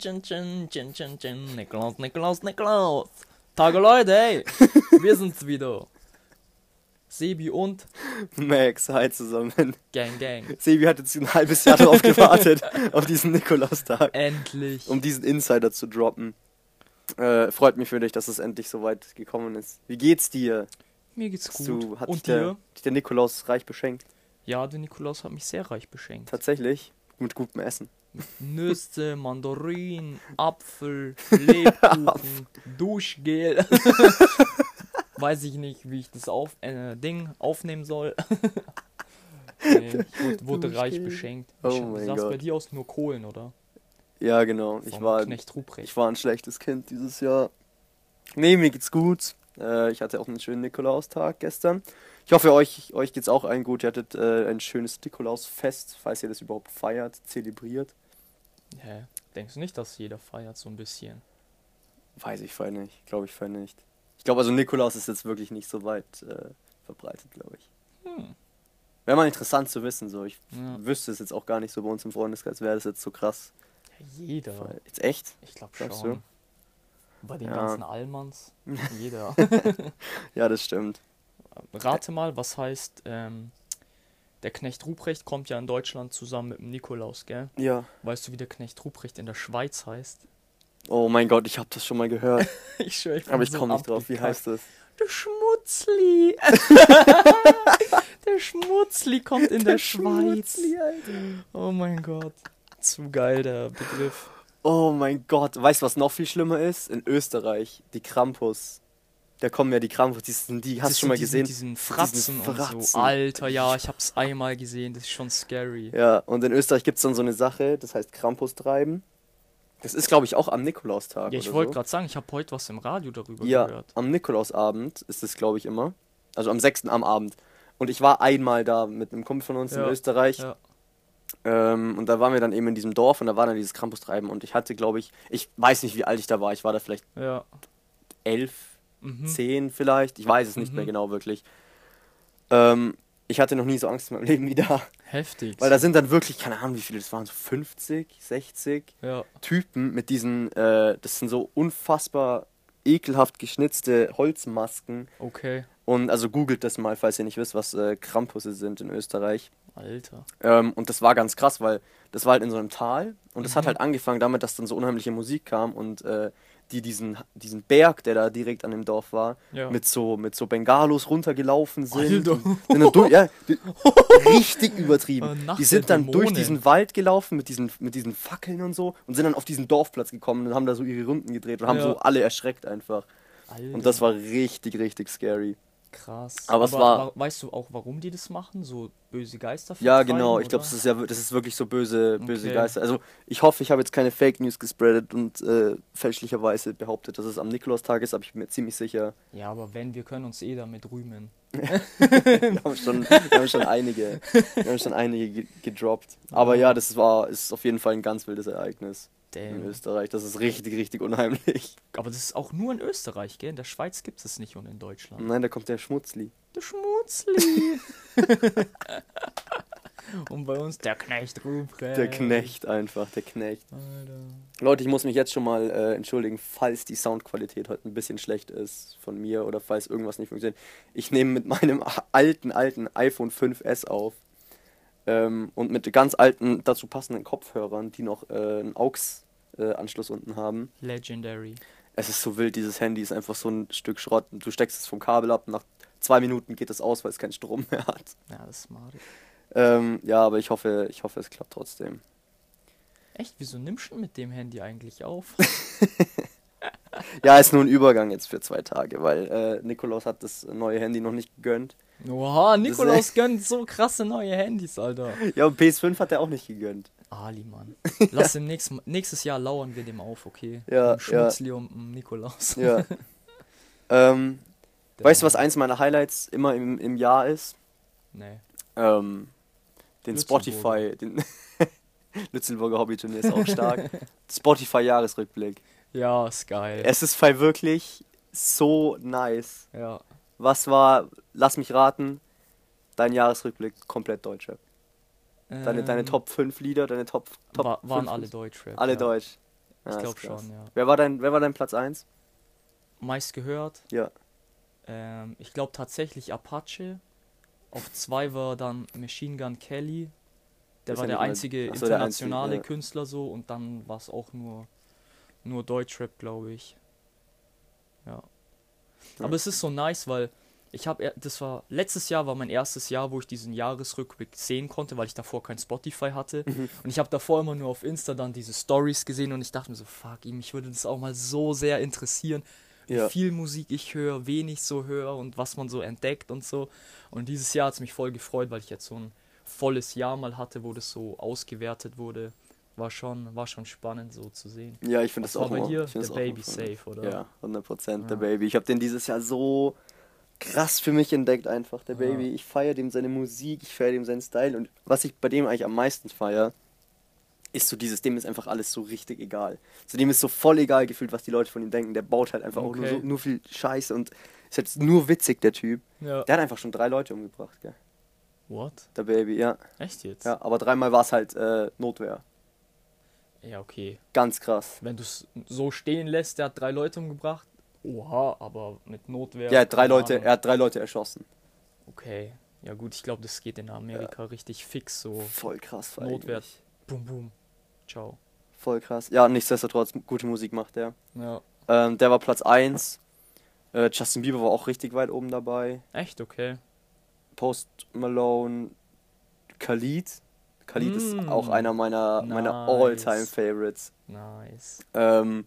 chin, chin, chin, chin, chin. Nikolaus, Nikolaus, Nikolaus. Tage Leute, hey. Wir sind's wieder. Sebi und Max, hi zusammen. Gang, Gang. Sebi hat jetzt ein halbes Jahr darauf gewartet, auf diesen Nikolaustag, Endlich. um diesen Insider zu droppen. Äh, freut mich für dich, dass es endlich so weit gekommen ist. Wie geht's dir? Mir geht's gut. Du, hat dich und der, dir? hat dich der Nikolaus reich beschenkt? Ja, der Nikolaus hat mich sehr reich beschenkt. Tatsächlich? Mit gutem Essen. Nüsse, Mandarinen, Apfel, Lebkuchen, Duschgel. Weiß ich nicht, wie ich das auf, äh, Ding aufnehmen soll. nee, ich wurde, wurde reich beschenkt. Oh Wie mein es bei Gott. dir aus? Nur Kohlen, oder? Ja, genau. Ich war, Knecht Ruprecht. ich war ein schlechtes Kind dieses Jahr. Nee, mir geht's gut. Äh, ich hatte auch einen schönen Nikolaustag gestern. Ich hoffe, euch, euch geht's auch allen gut. Ihr hattet äh, ein schönes Nikolausfest, falls ihr das überhaupt feiert, zelebriert. Hä? Denkst du nicht, dass jeder feiert so ein bisschen? Weiß ich voll nicht. Glaube ich voll nicht. Ich glaube, also Nikolaus ist jetzt wirklich nicht so weit äh, verbreitet, glaube ich. Hm. Wäre mal interessant zu wissen, so. Ich Ja. wüsste es jetzt auch gar nicht so bei uns im Freundeskreis, wäre das jetzt so krass. Ja, jeder. Weil- Jetzt echt? Ich glaube schon. Bei den Ja. ganzen Allmanns. Jeder. Ja, das stimmt. Rate mal, was heißt, ähm, der Knecht Ruprecht kommt ja in Deutschland zusammen mit dem Nikolaus, gell? Ja. Weißt du, wie der Knecht Ruprecht in der Schweiz heißt? Oh mein Gott, ich habe das schon mal gehört. Ich schwör, ich Aber ich so komme nicht drauf. Wie heißt das? Der Schmutzli. der Schmutzli kommt in der, Schweiz. Oh mein Gott. Zu geil, der Begriff. Oh mein Gott. Weißt du, was noch viel schlimmer ist? In Österreich. Die Krampus. Da kommen ja die Krampus. Die, sind- die hast Das du schon mal sind gesehen? Diesen, diesen Fratzen, Diesen und so. Fratzen. Alter, ja, ich hab's einmal gesehen. Das ist schon scary. Ja, und in Österreich gibt es dann so eine Sache, das heißt Krampus treiben. Das ist, glaube ich, auch am Nikolaustag. Ja, ich wollte so. gerade sagen, ich habe heute was im Radio darüber Ja, gehört. am Nikolausabend ist es, glaube ich, immer. Also am 6. am Abend. Und ich war einmal da mit einem Kumpel von uns Ja, in Österreich. ja. Ähm, und da waren wir dann eben in diesem Dorf und da war dann dieses Krampustreiben. Und ich hatte, glaube ich, ich weiß nicht, wie alt ich da war. Ich war da vielleicht Ja. elf, Mhm. zehn vielleicht. Ich weiß es nicht Mhm. mehr genau wirklich. Ähm, ich hatte noch nie so Angst in meinem Leben wie da. Heftig. Weil da sind dann wirklich, keine Ahnung, wie viele das waren, so 50, 60 ja. Typen mit diesen, äh, das sind so unfassbar ekelhaft geschnitzte Holzmasken. Okay. Und also googelt das mal, falls ihr nicht wisst, was äh, Krampusse sind in Österreich. Alter. Ähm, und das war ganz krass, weil das war halt in so einem Tal und das hat Mhm. halt angefangen damit, dass dann so unheimliche Musik kam und äh, die diesen, diesen Berg, der da direkt an dem Dorf war, Ja. mit so mit so Bengalos runtergelaufen sind. Sind durch, ja, richtig übertrieben. Nacht Die sind dann durch diesen Wald gelaufen mit diesen, mit diesen Fackeln und so und sind dann auf diesen Dorfplatz gekommen und haben da so ihre Runden gedreht und haben Ja. so alle erschreckt einfach. Alter. Und das war richtig, richtig scary. Krass. Aber es war- wa- Weißt du auch, warum die das machen? So böse Geister Ja, genau. Ich glaube, oder? das ist ja das ist wirklich so böse, böse Okay. Geister. Also ich hoffe, ich habe jetzt keine Fake News gespreadet und äh, fälschlicherweise behauptet, dass es am Nikolaustag ist, aber ich bin mir ziemlich sicher. Ja, aber wenn, wir können uns eh damit rühmen. Wir haben schon, wir haben schon einige, wir haben schon einige ge- gedroppt. Aber ja, das war ist auf jeden Fall ein ganz wildes Ereignis in Damn. Österreich. Das ist richtig, richtig unheimlich. Aber das ist auch nur in Österreich, gell? In der Schweiz gibt es nicht und in Deutschland. Nein, da kommt der Schmutzli. Der Schmutzli. und bei uns der Knecht Ruprecht. Der Knecht einfach, der Knecht. Alter. Leute, ich muss mich jetzt schon mal äh, entschuldigen, falls die Soundqualität heute ein bisschen schlecht ist von mir oder falls irgendwas nicht funktioniert. Ich nehme mit meinem alten, alten iPhone 5S auf ähm, und mit ganz alten, dazu passenden Kopfhörern, die noch äh, einen AUX-Anschluss unten haben. Legendary. Es ist so wild, dieses Handy ist einfach so ein Stück Schrott. Du steckst es vom Kabel ab, nach zwei Minuten geht es aus, weil es keinen Strom mehr hat. Ja, das ist smart. Ähm, ja, aber ich hoffe, ich hoffe, es klappt trotzdem. Echt, wieso nimmst du mit dem Handy eigentlich auf? Ja, ist nur ein Übergang jetzt für zwei Tage, weil äh, Nikolaus hat das neue Handy noch nicht gegönnt. Oha, Nikolaus gönnt so krasse neue Handys, Alter. Ja, und PS5 hat er auch nicht gegönnt. Ali, Mann. Lass dem nächsten, nächstes Jahr lauern wir dem auf, okay? Ja, Dem Schmutzli und dem Nikolaus. Ja. ähm, weißt du, was eins meiner Highlights immer im, im Jahr ist? Nee. Ähm, den. Spotify, den Lützelburger Hobbyturnier ist auch stark. Spotify-Jahresrückblick. Ja, ist geil. Es ist wirklich so nice. ja. Was war, lass mich raten, dein Jahresrückblick komplett Deutscher. Deine, deine Ähm, Top 5 Lieder, deine Top, Top wa waren 5 alle Deutschrap. Alle ja. Deutsch. Ja, ich glaube schon, ja. Wer war dein, wer war dein Platz 1? Meist gehört. Ja. Ähm, ich glaube tatsächlich Apache. Auf zwei war dann Machine Gun Kelly. Der war der einzige ach so, der internationale einzige. Künstler so und dann war es auch nur, nur Deutschrap, glaube ich. Ja. Aber es ist so nice, weil ich habe, das war, letztes Jahr war mein erstes Jahr, wo ich diesen Jahresrückblick sehen konnte, weil ich davor kein Spotify hatte. Mhm. Und ich habe davor immer nur auf Insta dann diese Stories gesehen und ich dachte mir so, fuck, ihm, mich würde das auch mal so sehr interessieren, wie Ja. viel Musik ich höre, wen ich so höre und was man so entdeckt und so. Und dieses Jahr hat es mich voll gefreut, weil ich jetzt so ein volles Jahr mal hatte, wo das so ausgewertet wurde. War schon, war schon spannend so zu sehen. Ja, ich finde das war auch bei immer- dir? Der Baby Safe, oder? Ja, 100 Prozent, der Ja. Baby. Ich habe den dieses Jahr so krass für mich entdeckt einfach, der Ja. Baby. Ich feiere dem seine Musik, ich feiere dem seinen Style und was ich bei dem eigentlich am meisten feiere, ist so dieses, dem ist einfach alles so richtig egal. So dem ist so voll egal gefühlt, was die Leute von ihm denken. Der baut halt einfach auch nur, so, Okay. nur viel Scheiße und ist jetzt nur witzig, der Typ. Ja. Der hat einfach schon drei Leute umgebracht, gell? What? Der Baby, ja. Echt jetzt? Ja, aber dreimal war es halt äh, Notwehr. Ja, okay. Ganz krass. Wenn du es so stehen lässt, der hat drei Leute umgebracht. Oha, aber mit Notwehr. Ja, er hat drei Leute, Ahnung. er hat drei Leute erschossen. Okay. Ja gut, ich glaube, das geht in Amerika richtig fix so. Voll krass. Notwehr. eigentlich. Boom, boom. Ciao. Voll krass. Ja, nichtsdestotrotz, gute Musik macht der. Ja. Ähm, der war Platz 1. Äh, Justin Bieber war auch richtig weit oben dabei. Echt, okay. Post Malone, Khalid. Khalid ist Mm. auch einer meiner, meiner Nice. All-Time-Favorites. Nice. Ähm,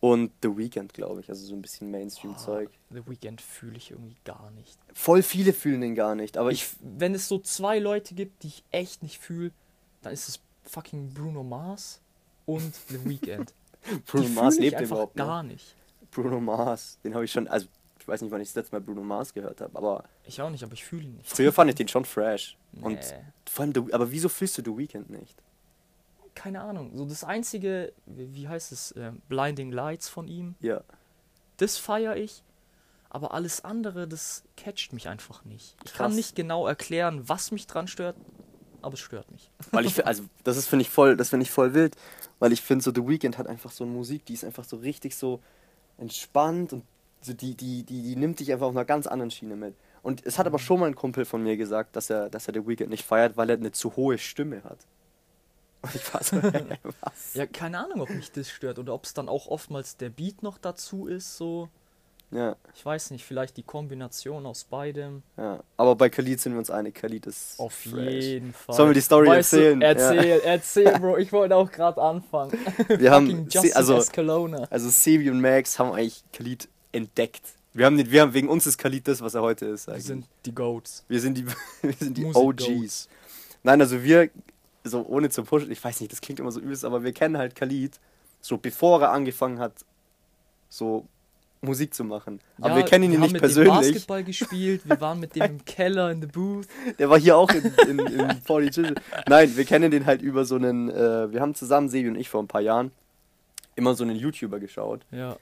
und The Weeknd, glaube ich. Also so ein bisschen Mainstream-Zeug. The Weekend fühle ich irgendwie gar nicht. Voll viele fühlen den gar nicht. Aber ich. Ich, wenn es so zwei Leute gibt, die ich echt nicht fühle, dann ist es fucking Bruno Mars und The Weeknd. Bruno Mars lebt einfach überhaupt gar nicht. nicht. Bruno Mars, den habe ich schon. Also, ich weiß nicht, wann ich das letzte Mal Bruno Mars gehört habe. Aber Ich auch nicht, aber ich fühle ihn nicht. früher fand ich den schon fresh. Und Nee. vor allem, The, aber wieso fühlst du The Weeknd nicht? keine Ahnung. So das einzige, wie heißt es, ähm, Blinding Lights von ihm, Ja. das feiere ich. Aber alles andere, das catcht mich einfach nicht. Ich Krass. kann nicht genau erklären, was mich dran stört, aber es stört mich. Weil ich, also das ist finde ich voll, das finde ich voll wild, weil ich finde so The Weeknd hat einfach so eine Musik, die ist einfach so richtig so entspannt und so die, die, die, die nimmt dich einfach auf einer ganz anderen Schiene mit. Und es hat aber schon mal ein Kumpel von mir gesagt, dass er, dass er The Weeknd nicht feiert, weil er eine zu hohe Stimme hat. Und ich war so, hä, was? Ja, keine Ahnung, ob mich das stört oder ob es dann auch oftmals der Beat noch dazu ist, so. Ja, Ich weiß nicht, vielleicht die Kombination aus beidem. ja. Aber bei Khalid sind wir uns einig, Khalid ist Auf fresh. jeden Fall. Sollen wir die Story weißt erzählen? Du, Ja. erzähl, erzähl, Bro. Ich wollte auch gerade anfangen. Wir haben, also, Escalona. also Sebi und Max haben eigentlich Khalid entdeckt. Wir haben, den, wir haben wegen uns ist Khalid das, was er heute ist. Wir eigentlich. sind die Goats. Wir sind die, wir sind die OGs. Nein, also wir, so ohne zu pushen, ich weiß nicht, das klingt immer so übelst, aber wir kennen halt Khalid, so bevor er angefangen hat, so Musik zu machen. Aber wir kennen ihn haben nicht mit persönlich. Dem Basketball gespielt, wir waren mit dem im Keller in the booth. Der war hier auch in, in, in 40 Children. Nein, wir kennen den halt über so einen, äh, wir haben zusammen, Sebi und ich, vor ein paar Jahren, immer so einen YouTuber geschaut, Ja,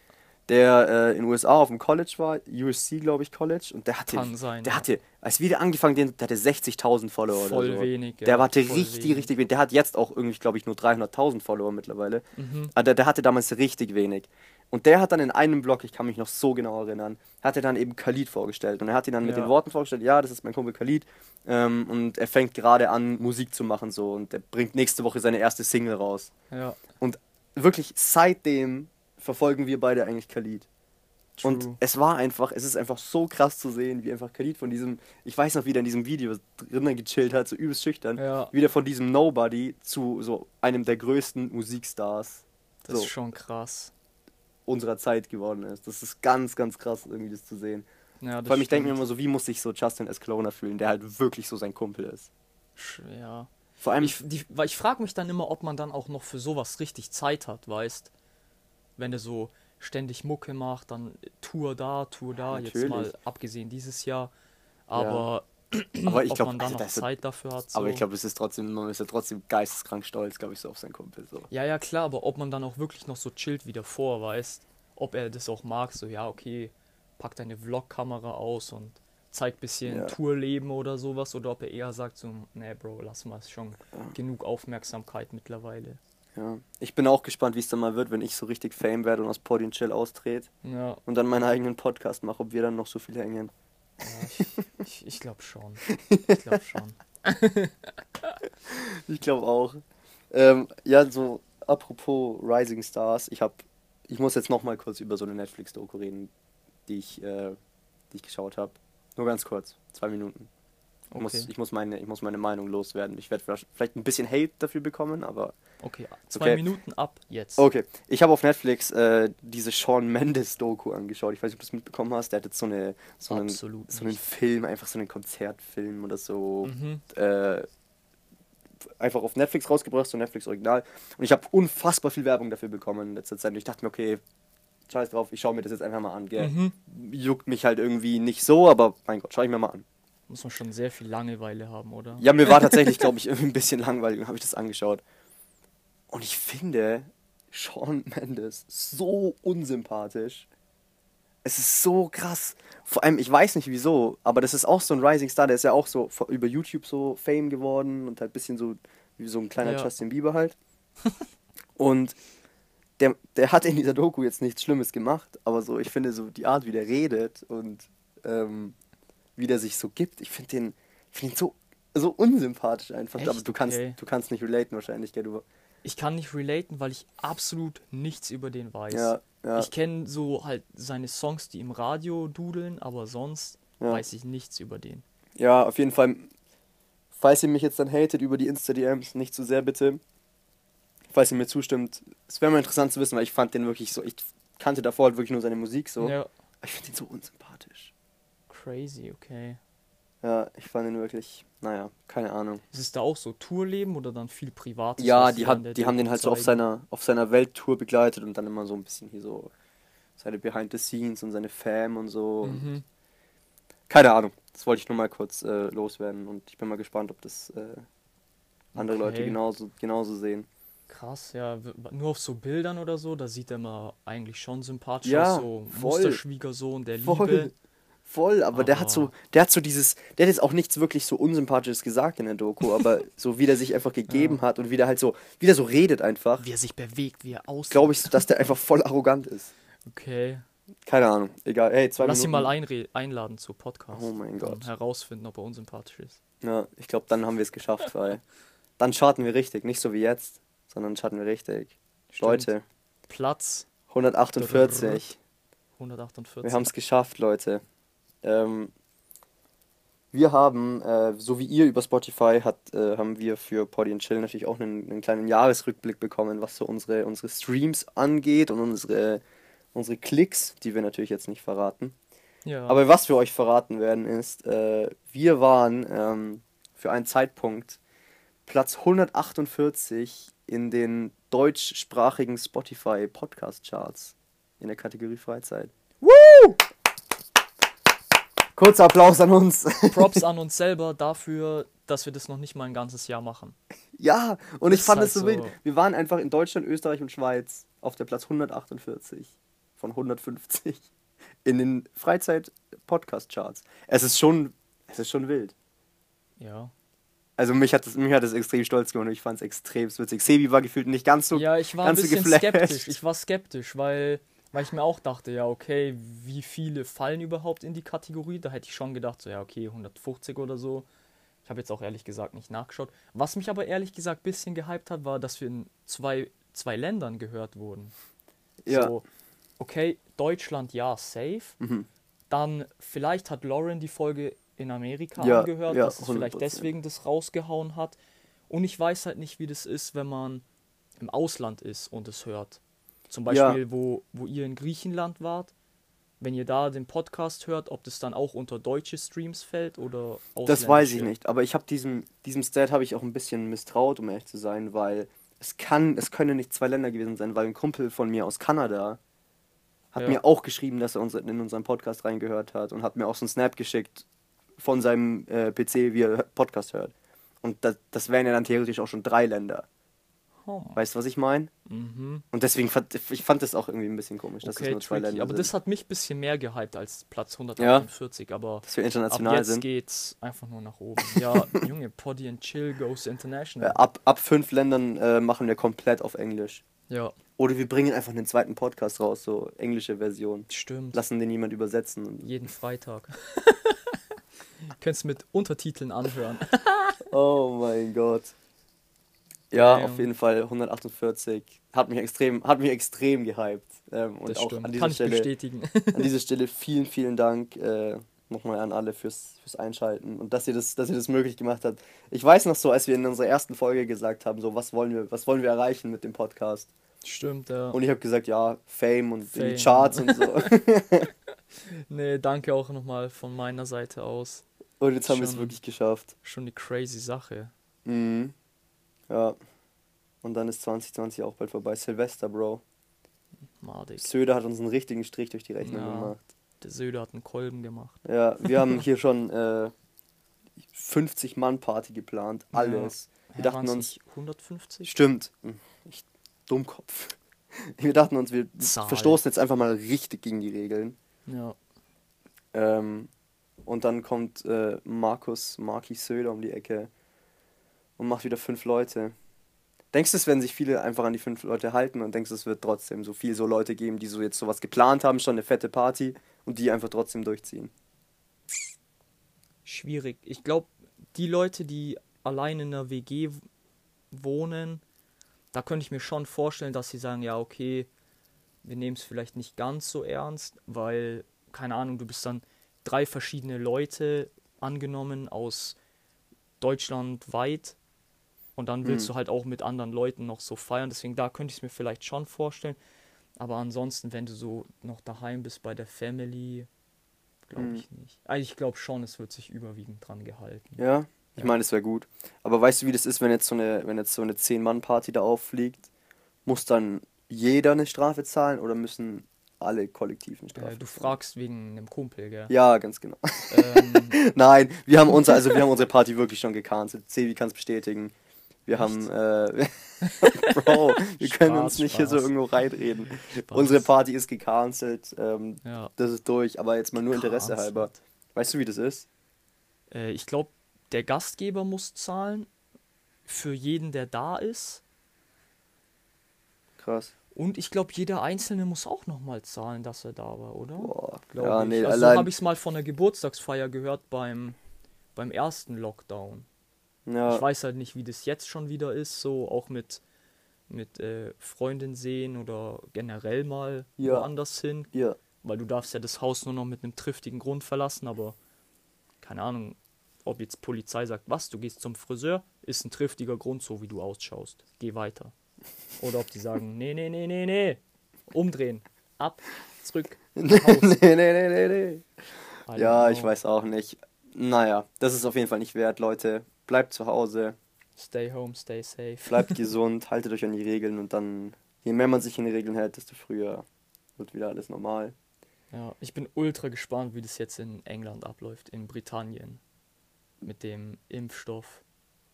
der äh, in den USA auf dem College war, USC, glaube ich, College, und der hatte, kann sein. der ja. hatte, als wir angefangen, den, der hatte 60.000 Follower voll oder so. wenig. Ja, Der hatte richtig, wenig. richtig wenig. Der hat jetzt auch irgendwie, glaube ich, nur 300.000 Follower mittlerweile. Mhm. Aber der, der hatte damals richtig wenig. Und der hat dann in einem Blog, ich kann mich noch so genau erinnern, hat er dann eben Khalid vorgestellt. Und er hat ihn dann mit Ja. den Worten vorgestellt, ja, das ist mein Kumpel Khalid. Ähm, und er fängt gerade an, Musik zu machen so. Und er bringt nächste Woche seine erste Single raus. Ja, Und wirklich seitdem verfolgen wir beide eigentlich Khalid. true. Und es war einfach, es ist einfach so krass zu sehen, wie einfach Khalid von diesem, ich weiß noch, wie der in diesem Video drinnen gechillt hat, so übelst schüchtern, ja, wieder von diesem Nobody zu so einem der größten Musikstars das so. ist schon krass. unserer Zeit geworden ist. Das ist ganz, ganz krass, irgendwie das zu sehen. Ja, Vor allem, ich denke mir immer so, wie muss sich so Justin Escalona fühlen, der halt wirklich so sein Kumpel ist. Ja. Vor allem, Ich, die, weil ich frage mich dann immer, ob man dann auch noch für sowas richtig Zeit hat, weißt Wenn er so ständig Mucke macht, dann Tour da, Tour da, Ja, jetzt mal abgesehen dieses Jahr. Aber aber ich ob glaube, man dann also noch Zeit dafür hat. So. aber ich glaube, es ist trotzdem, man ist ja trotzdem geisteskrank stolz, glaube ich, so auf seinen Kumpel. So. Ja, ja, klar, aber ob man dann auch wirklich noch so chillt wie davor, weißt Ob er das auch mag, so, ja, okay, pack deine Vlog-Kamera aus und zeig bisschen Ja. Tourleben oder sowas, oder ob er eher sagt so, nee, Bro, lass mal, ist schon genug Aufmerksamkeit mittlerweile. Ja. Ich bin auch gespannt, wie es dann mal wird, wenn ich so richtig Fame werde und aus Poddy und Chill austrete Ja, und dann meinen eigenen Podcast mache, ob wir dann noch so viel hängen. ja ich, ich, ich glaube schon. Ich glaube schon. Ich glaube auch. Ähm, ja, so apropos Rising Stars, ich habe, ich muss jetzt noch mal kurz über so eine Netflix-Doku reden, die ich, äh, die ich geschaut habe. Nur ganz kurz, zwei Minuten. Ich, muss, Okay. ich, muss meine, ich muss meine Meinung loswerden. Ich werde vielleicht ein bisschen Hate dafür bekommen, aber Okay, zwei Okay. Minuten ab jetzt. Okay, ich habe auf Netflix äh, diese Sean Mendes Doku angeschaut. Ich weiß nicht, ob du das mitbekommen hast. Der hat jetzt so, eine, so, einen, so einen. Film, einfach so einen Konzertfilm oder so, Mhm. äh, einfach auf Netflix rausgebracht, so Netflix Original. Und ich habe unfassbar viel Werbung dafür bekommen in letzter Zeit. Und ich dachte mir, okay, scheiß drauf, ich schaue mir das jetzt einfach mal an. Gell? Mhm. Juckt mich halt irgendwie nicht so, aber mein Gott, schau ich mir mal an. Muss man schon sehr viel Langeweile haben, oder? Ja, mir war tatsächlich, glaube ich, irgendwie ein bisschen langweilig habe ich das angeschaut. Und ich finde Sean Mendes so unsympathisch. Es ist so krass. Vor allem, ich weiß nicht wieso, aber das ist auch so ein Rising Star, der ist ja auch so über YouTube so Fame geworden und halt ein bisschen so wie so ein kleiner Ja. Justin Bieber halt. und der, der hat in dieser Doku jetzt nichts Schlimmes gemacht, aber so, ich finde so die Art, wie der redet und ähm, wie der sich so gibt, ich finde den, ich find ihn so, so unsympathisch einfach. Echt? Aber du kannst, Okay. du kannst nicht relaten wahrscheinlich, gell? Du, Ich kann nicht relaten, weil ich absolut nichts über den weiß. ja, ja, Ich kenne so halt seine Songs, die im Radio dudeln, aber sonst Ja. weiß ich nichts über den. ja, auf jeden Fall. Falls ihr mich jetzt dann hatet über die Insta-DMs, nicht zu sehr bitte. Falls ihr mir zustimmt, es wäre mal interessant zu wissen, weil ich fand den wirklich so, ich kannte davor halt wirklich nur seine Musik so. Ich finde ihn so unsympathisch. Crazy, okay. Ja, ich fand ihn wirklich, naja, keine Ahnung. Ist es da auch so Tourleben oder dann viel Privates? Ja, die, hat, die haben den halt so auf zeigen? seiner, auf seiner Welttour begleitet und dann immer so ein bisschen hier so seine Behind the Scenes und seine Fam und so. Und Mhm. Keine Ahnung, das wollte ich nur mal kurz äh, loswerden und ich bin mal gespannt, ob das äh, andere Leute Okay. genauso, genauso sehen. Krass, ja. Nur auf so Bildern oder so, da sieht er mal eigentlich schon sympathisch Ja, aus. So voll. Musterschwiegersohn der Voll, Liebe. Voll, aber, der hat so, der hat so dieses, der hat jetzt auch nichts wirklich so Unsympathisches gesagt in der Doku, aber so wie der sich einfach gegeben hat und wie der halt so, wie der so redet einfach, Wie er sich bewegt, wie er aussieht. glaube ich, dass der einfach voll arrogant ist. Okay. Keine Ahnung, egal. Hey, zwei Lass ihn Minuten. mal einre- einladen zu Podcast. Oh mein Gott. herausfinden, ob er unsympathisch ist. Ja, ich glaube, dann haben wir es geschafft, weil dann charten wir richtig. Nicht so wie jetzt, sondern charten wir richtig. Stimmt. Leute, Platz 148. 148. Wir haben es geschafft, Leute. Ähm, wir haben, äh, so wie ihr über Spotify, hat, äh, haben wir für Poddy and Chill natürlich auch einen, einen kleinen Jahresrückblick bekommen, was so unsere, unsere Streams angeht und unsere, unsere Klicks, die wir natürlich jetzt nicht verraten. ja. Aber was wir euch verraten werden ist, äh, wir waren ähm, für einen Zeitpunkt Platz 148 in den deutschsprachigen Spotify Podcast Charts in der Kategorie Freizeit. Woo! Kurzer Applaus an uns. Props an uns selber dafür, dass wir das noch nicht mal ein ganzes Jahr machen. ja, und ich Ist fand halt es so so. wild. Wir waren einfach in Deutschland, Österreich und Schweiz auf der Platz 148 von 150 in den Freizeit Podcast Charts. Es ist schon, es ist schon wild. Ja. Also mich hat das, mich hat das extrem stolz gemacht und ich fand es extrem witzig. Sebi war gefühlt nicht ganz so. Ja, ich war ein ganz so bisschen geflasht. skeptisch. Ich war skeptisch, weil, weil ich mir auch dachte, ja, okay, wie viele fallen überhaupt in die Kategorie? Da hätte ich schon gedacht, so, ja, okay, 150 oder so. Ich habe jetzt auch ehrlich gesagt nicht nachgeschaut. Was mich aber ehrlich gesagt ein bisschen gehypt hat, war, dass wir in zwei, zwei Ländern gehört wurden. Ja. So, okay, Deutschland ja, safe. Mhm. Dann vielleicht hat Lauren die Folge in Amerika Ja, angehört, ja, dass es vielleicht 100%. deswegen das rausgehauen hat. Und ich weiß halt nicht, wie das ist, wenn man im Ausland ist und es hört. Zum Ja. Beispiel, wo, wo ihr in Griechenland wart. Wenn ihr da den Podcast hört, ob das dann auch unter deutsche Streams fällt oder Das weiß ich nicht, aber ich habe diesem, diesem Stat habe ich auch ein bisschen misstraut, um ehrlich zu sein, weil es kann, es können nicht zwei Länder gewesen sein, weil ein Kumpel von mir aus Kanada hat Ja. mir auch geschrieben, dass er uns in unseren Podcast reingehört hat und hat mir auch so einen Snap geschickt von seinem äh, PC, wie er Podcast hört. Und das, das wären ja dann theoretisch auch schon drei Länder. Home. Weißt du, was ich meine? Mhm. Und deswegen fand ich fand das auch irgendwie ein bisschen komisch, dass Okay, das nur zwei tricky. Länder Aber sind. das hat mich ein bisschen mehr gehypt als Platz 148. Aber dass wir ab international jetzt sind. geht's einfach nur nach oben. Ja, Junge, Poddy and Chill goes Äh, international. ab, ab fünf Ländern äh, machen wir komplett auf Englisch. Ja, Oder wir bringen einfach einen zweiten Podcast raus, so englische Version. stimmt. Lassen den jemand übersetzen. Jeden Freitag. Könntest mit Untertiteln anhören. Oh mein Gott. Ja, auf jeden Fall 148. Hat mich extrem, hat mich extrem gehypt. Ähm, und Das auch stimmt. an dieser, Kann ich Stelle, bestätigen. an dieser Stelle vielen, vielen Dank äh, nochmal an alle fürs, fürs Einschalten und dass ihr, das, dass ihr das möglich gemacht habt. Ich weiß noch so, als wir in unserer ersten Folge gesagt haben, so was wollen wir, was wollen wir erreichen mit dem Podcast? Stimmt, ja. Und ich habe gesagt, ja, Fame und in Fame. die Charts und so. Nee, danke auch nochmal von meiner Seite aus. Und jetzt haben wir es wirklich geschafft. Schon eine crazy Sache. Mhm. Ja. Und dann ist 2020 auch bald vorbei. Silvester, Bro. Madig. Söder hat uns einen richtigen Strich durch die Rechnung Ja. gemacht. Der Söder hat einen Kolben gemacht. Ja, wir haben hier schon äh, 50 Mann Party geplant. Ja. Alles. Wir Hä, dachten uns, nicht 150? stimmt. Hm, Ich, Dummkopf. Wir dachten uns, wir Zahl. verstoßen jetzt einfach mal richtig gegen die Regeln. Ja. Ähm, und dann kommt äh, Markus Marki Söder um die Ecke und macht wieder fünf Leute. Denkst du, es werden sich viele einfach an die fünf Leute halten und denkst du, es wird trotzdem so viel so Leute geben, die so jetzt sowas geplant haben, schon eine fette Party und die einfach trotzdem durchziehen? Schwierig. Ich glaube, die Leute, die allein in einer WG wohnen, da könnte ich mir schon vorstellen, dass sie sagen, ja, okay, wir nehmen es vielleicht nicht ganz so ernst, weil, keine Ahnung, du bist dann drei verschiedene Leute angenommen aus Deutschland weit und dann willst Mhm. du halt auch mit anderen Leuten noch so feiern. Deswegen da könnte ich es mir vielleicht schon vorstellen. Aber ansonsten, wenn du so noch daheim bist bei der Family, glaube Mhm. ich nicht. Also ich glaube schon, es wird sich überwiegend dran gehalten. Ja, ich Ja. meine, es wäre gut. Aber weißt du, wie das ist, wenn jetzt so eine, wenn jetzt so eine 10-Mann-Party da auffliegt? Muss dann jeder eine Strafe zahlen oder müssen alle kollektiv eine Strafe Äh, du fragst wegen einem Kumpel, gell? Ja, ganz genau. Ähm, Nein, wir haben unser, also wir haben unsere Party wirklich schon gecancelt. Sevi kann es bestätigen. Wir haben, äh, Bro, wir können Spaß, uns nicht hier so Spaß. irgendwo reinreden. Spaß. Unsere Party ist gecancelt. Ähm, ja. das ist durch, aber jetzt mal nur Interesse halber. Weißt du, wie das ist? Äh, ich glaube, der Gastgeber muss zahlen für jeden, der da ist. Krass. Und ich glaube, jeder Einzelne muss auch nochmal zahlen, dass er da war, oder? Boah. Ja, ich. nee, also so habe ich es mal von der Geburtstagsfeier gehört beim, beim ersten Lockdown. Ja, Ich weiß halt nicht, wie das jetzt schon wieder ist, so auch mit, mit äh, Freundin sehen oder generell mal Ja. woanders hin. ja, Weil du darfst ja das Haus nur noch mit einem triftigen Grund verlassen, aber keine Ahnung, ob jetzt Polizei sagt, was, du gehst zum Friseur, ist ein triftiger Grund, so wie du ausschaust. Geh weiter. Oder ob die sagen, nee, nee, nee, nee, nee. Umdrehen. Ab, zurück. nee, nee, nee, nee, nee. I Ja, ich weiß auch nicht. Naja, das ist auf jeden Fall nicht wert, Leute. Bleibt zu Hause, Stay home, stay safe. bleibt gesund, haltet euch an die Regeln und dann, je mehr man sich an die Regeln hält, desto früher wird wieder alles normal. Ja, ich bin ultra gespannt, wie das jetzt in England abläuft, in Britannien. Mit dem Impfstoff.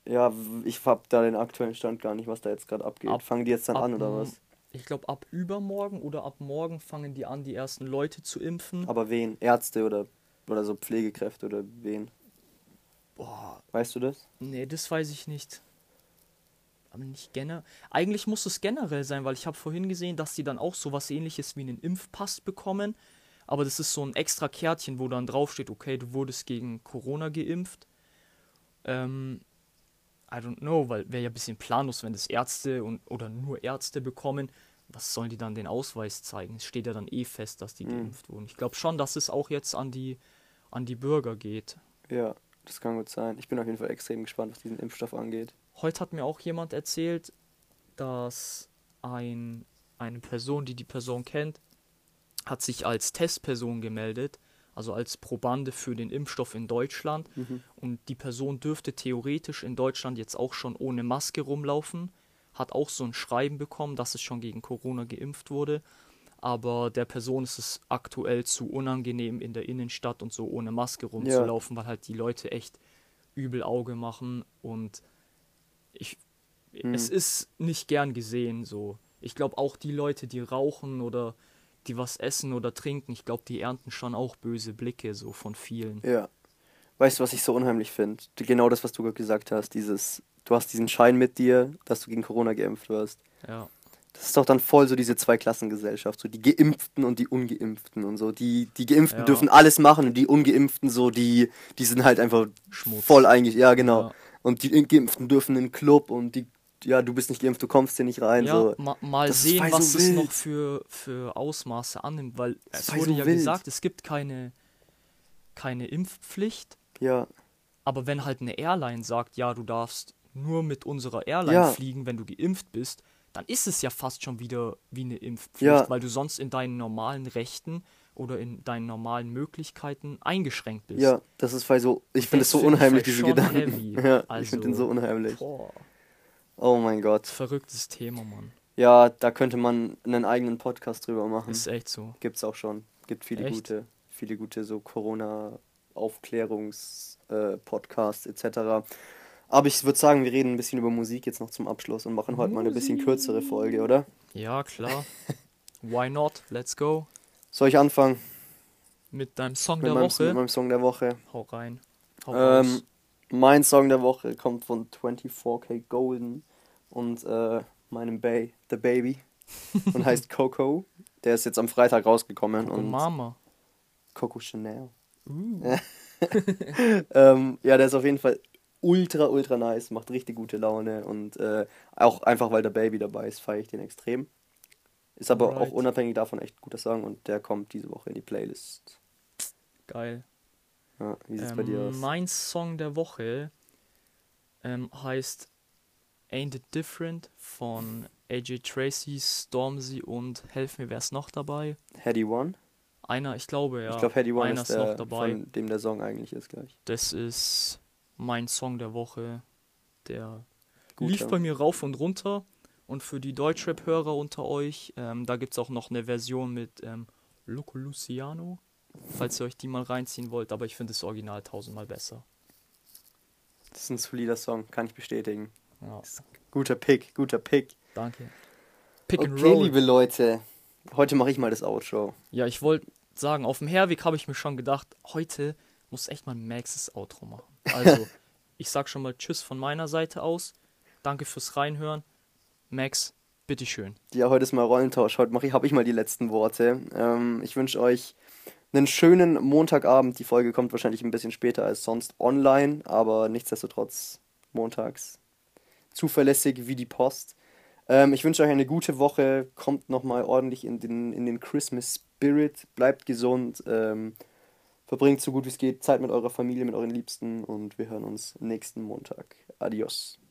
Ja, ich hab da den aktuellen Stand gar nicht, was da jetzt gerade abgeht. Ab- Fangen die jetzt dann ab an oder was? Ich glaube, ab übermorgen oder ab morgen fangen die an, die ersten Leute zu impfen. Aber wen? Ärzte oder, oder so Pflegekräfte oder wen? Boah, Weißt du das? Nee, das weiß ich nicht. Aber nicht generell. Eigentlich muss es generell sein, weil ich habe vorhin gesehen, dass die dann auch sowas ähnliches wie einen Impfpass bekommen. Aber das ist so ein extra Kärtchen, wo dann draufsteht, okay, du wurdest gegen Corona geimpft. Ähm, I don't know, weil wäre ja ein bisschen planlos, wenn das Ärzte und oder nur Ärzte bekommen. Was sollen die dann den Ausweis zeigen? Es steht ja dann eh fest, dass die Mhm. geimpft wurden. Ich glaube schon, dass es auch jetzt an die, an die Bürger geht. Ja, das kann gut sein. Ich bin auf jeden Fall extrem gespannt, was diesen Impfstoff angeht. Heute hat mir auch jemand erzählt, dass ein, eine Person, die die Person kennt, hat sich als Testperson gemeldet, also als Probande für den Impfstoff in Deutschland. Mhm. Und die Person dürfte theoretisch in Deutschland jetzt auch schon ohne Maske rumlaufen, hat auch so ein Schreiben bekommen, dass es schon gegen Corona geimpft wurde. Aber der Person ist es aktuell zu unangenehm, in der Innenstadt und so ohne Maske rumzulaufen, weil halt die Leute echt übel Auge machen. Und ich es ist nicht gern gesehen so. Ich glaube auch die Leute, die rauchen oder die was essen oder trinken, ich glaube, die ernten schon auch böse Blicke so von vielen. Ja. Weißt du, was ich so unheimlich finde? Genau das, was du gerade gesagt hast, dieses, du hast diesen Schein mit dir, dass du gegen Corona geimpft wirst. Ja. Das ist doch dann voll so diese Zweiklassengesellschaft, so die Geimpften und die Ungeimpften und so. Die, die Geimpften Ja. dürfen alles machen und die Ungeimpften so, die, die sind halt einfach Schmutz. voll eigentlich, ja genau. Ja. Und die Geimpften dürfen in den Club und die, ja, du bist nicht geimpft, du kommst hier nicht rein. Ja, so. ma mal Das sehen, voll so was es noch für, für Ausmaße annimmt, weil Das es wurde so ja wild. gesagt, es gibt keine, keine Impfpflicht, Ja, aber wenn halt eine Airline sagt, ja, du darfst nur mit unserer Airline Ja. fliegen, wenn du geimpft bist, dann ist es ja fast schon wieder wie eine Impfpflicht, Ja. weil du sonst in deinen normalen Rechten oder in deinen normalen Möglichkeiten eingeschränkt bist. ja, das ist so, ich finde es so find unheimlich, diese Gedanken. heavy. Ja, Also, ich finde den so unheimlich. Boah, Oh mein Gott. verrücktes Thema, Mann. Ja, da könnte man einen eigenen Podcast drüber machen. Ist echt so. Gibt's auch schon. Gibt viele Echt? gute, viele gute so Corona-Aufklärungs-Podcasts etc. Aber ich würde sagen, wir reden ein bisschen über Musik jetzt noch zum Abschluss und machen heute mal eine bisschen kürzere Folge, oder? Ja, klar. Why not? Let's go. Soll ich anfangen Mit deinem Song mit der meinem, Woche. mit meinem Song der Woche? Hau rein. Hau Ähm, mein Song der Woche kommt von 24K Golden und äh, meinem Bay, The Baby und heißt Coco. Der ist jetzt am Freitag rausgekommen Oh, und Mama. Coco Chanel. Uh. ähm, ja, der ist auf jeden Fall ultra, ultra nice, macht richtig gute Laune und äh, auch einfach, weil der Baby dabei ist, feiere ich den extrem. Ist aber auch Alright. unabhängig davon echt guter Song und der kommt diese Woche in die Playlist. Geil. Ja, wie sieht's bei dir Ähm, aus? mein Song der Woche ähm, heißt Ain't It Different von AJ Tracy, Stormzy und Helf mir, wer ist noch dabei? Heady One? Einer, ich glaube, ja. ich glaube, Heady One einer ist ist noch der, dabei. von dem der Song eigentlich ist gleich. Das ist mein Song der Woche. Der Guter. lief bei mir rauf und runter. Und für die Deutschrap-Hörer unter euch, ähm, da gibt es auch noch eine Version mit ähm, Loco Luciano, falls ihr euch die mal reinziehen wollt. Aber ich finde das Original tausendmal besser. Das ist ein solider Song, kann ich bestätigen. Ja, Guter Pick, guter Pick. danke. Pick and Okay, roll. liebe Leute, heute mache ich mal das Outro. Ja, ich wollte sagen, auf dem Herweg habe ich mir schon gedacht, heute muss echt mal Maxes Outro machen. Also, ich sag schon mal Tschüss von meiner Seite aus. Danke fürs Reinhören. Max, bitteschön. Ja, heute ist mal Rollentausch. Heute mache ich, habe ich mal die letzten Worte. Ähm, ich wünsche euch einen schönen Montagabend. Die Folge kommt wahrscheinlich ein bisschen später als sonst online, aber nichtsdestotrotz montags zuverlässig wie die Post. Ähm, ich wünsche euch eine gute Woche. Kommt nochmal ordentlich in den, in den Christmas Spirit. Bleibt gesund. Ähm, verbringt so gut wie es geht Zeit mit eurer Familie, mit euren Liebsten und wir hören uns nächsten Montag. Adios.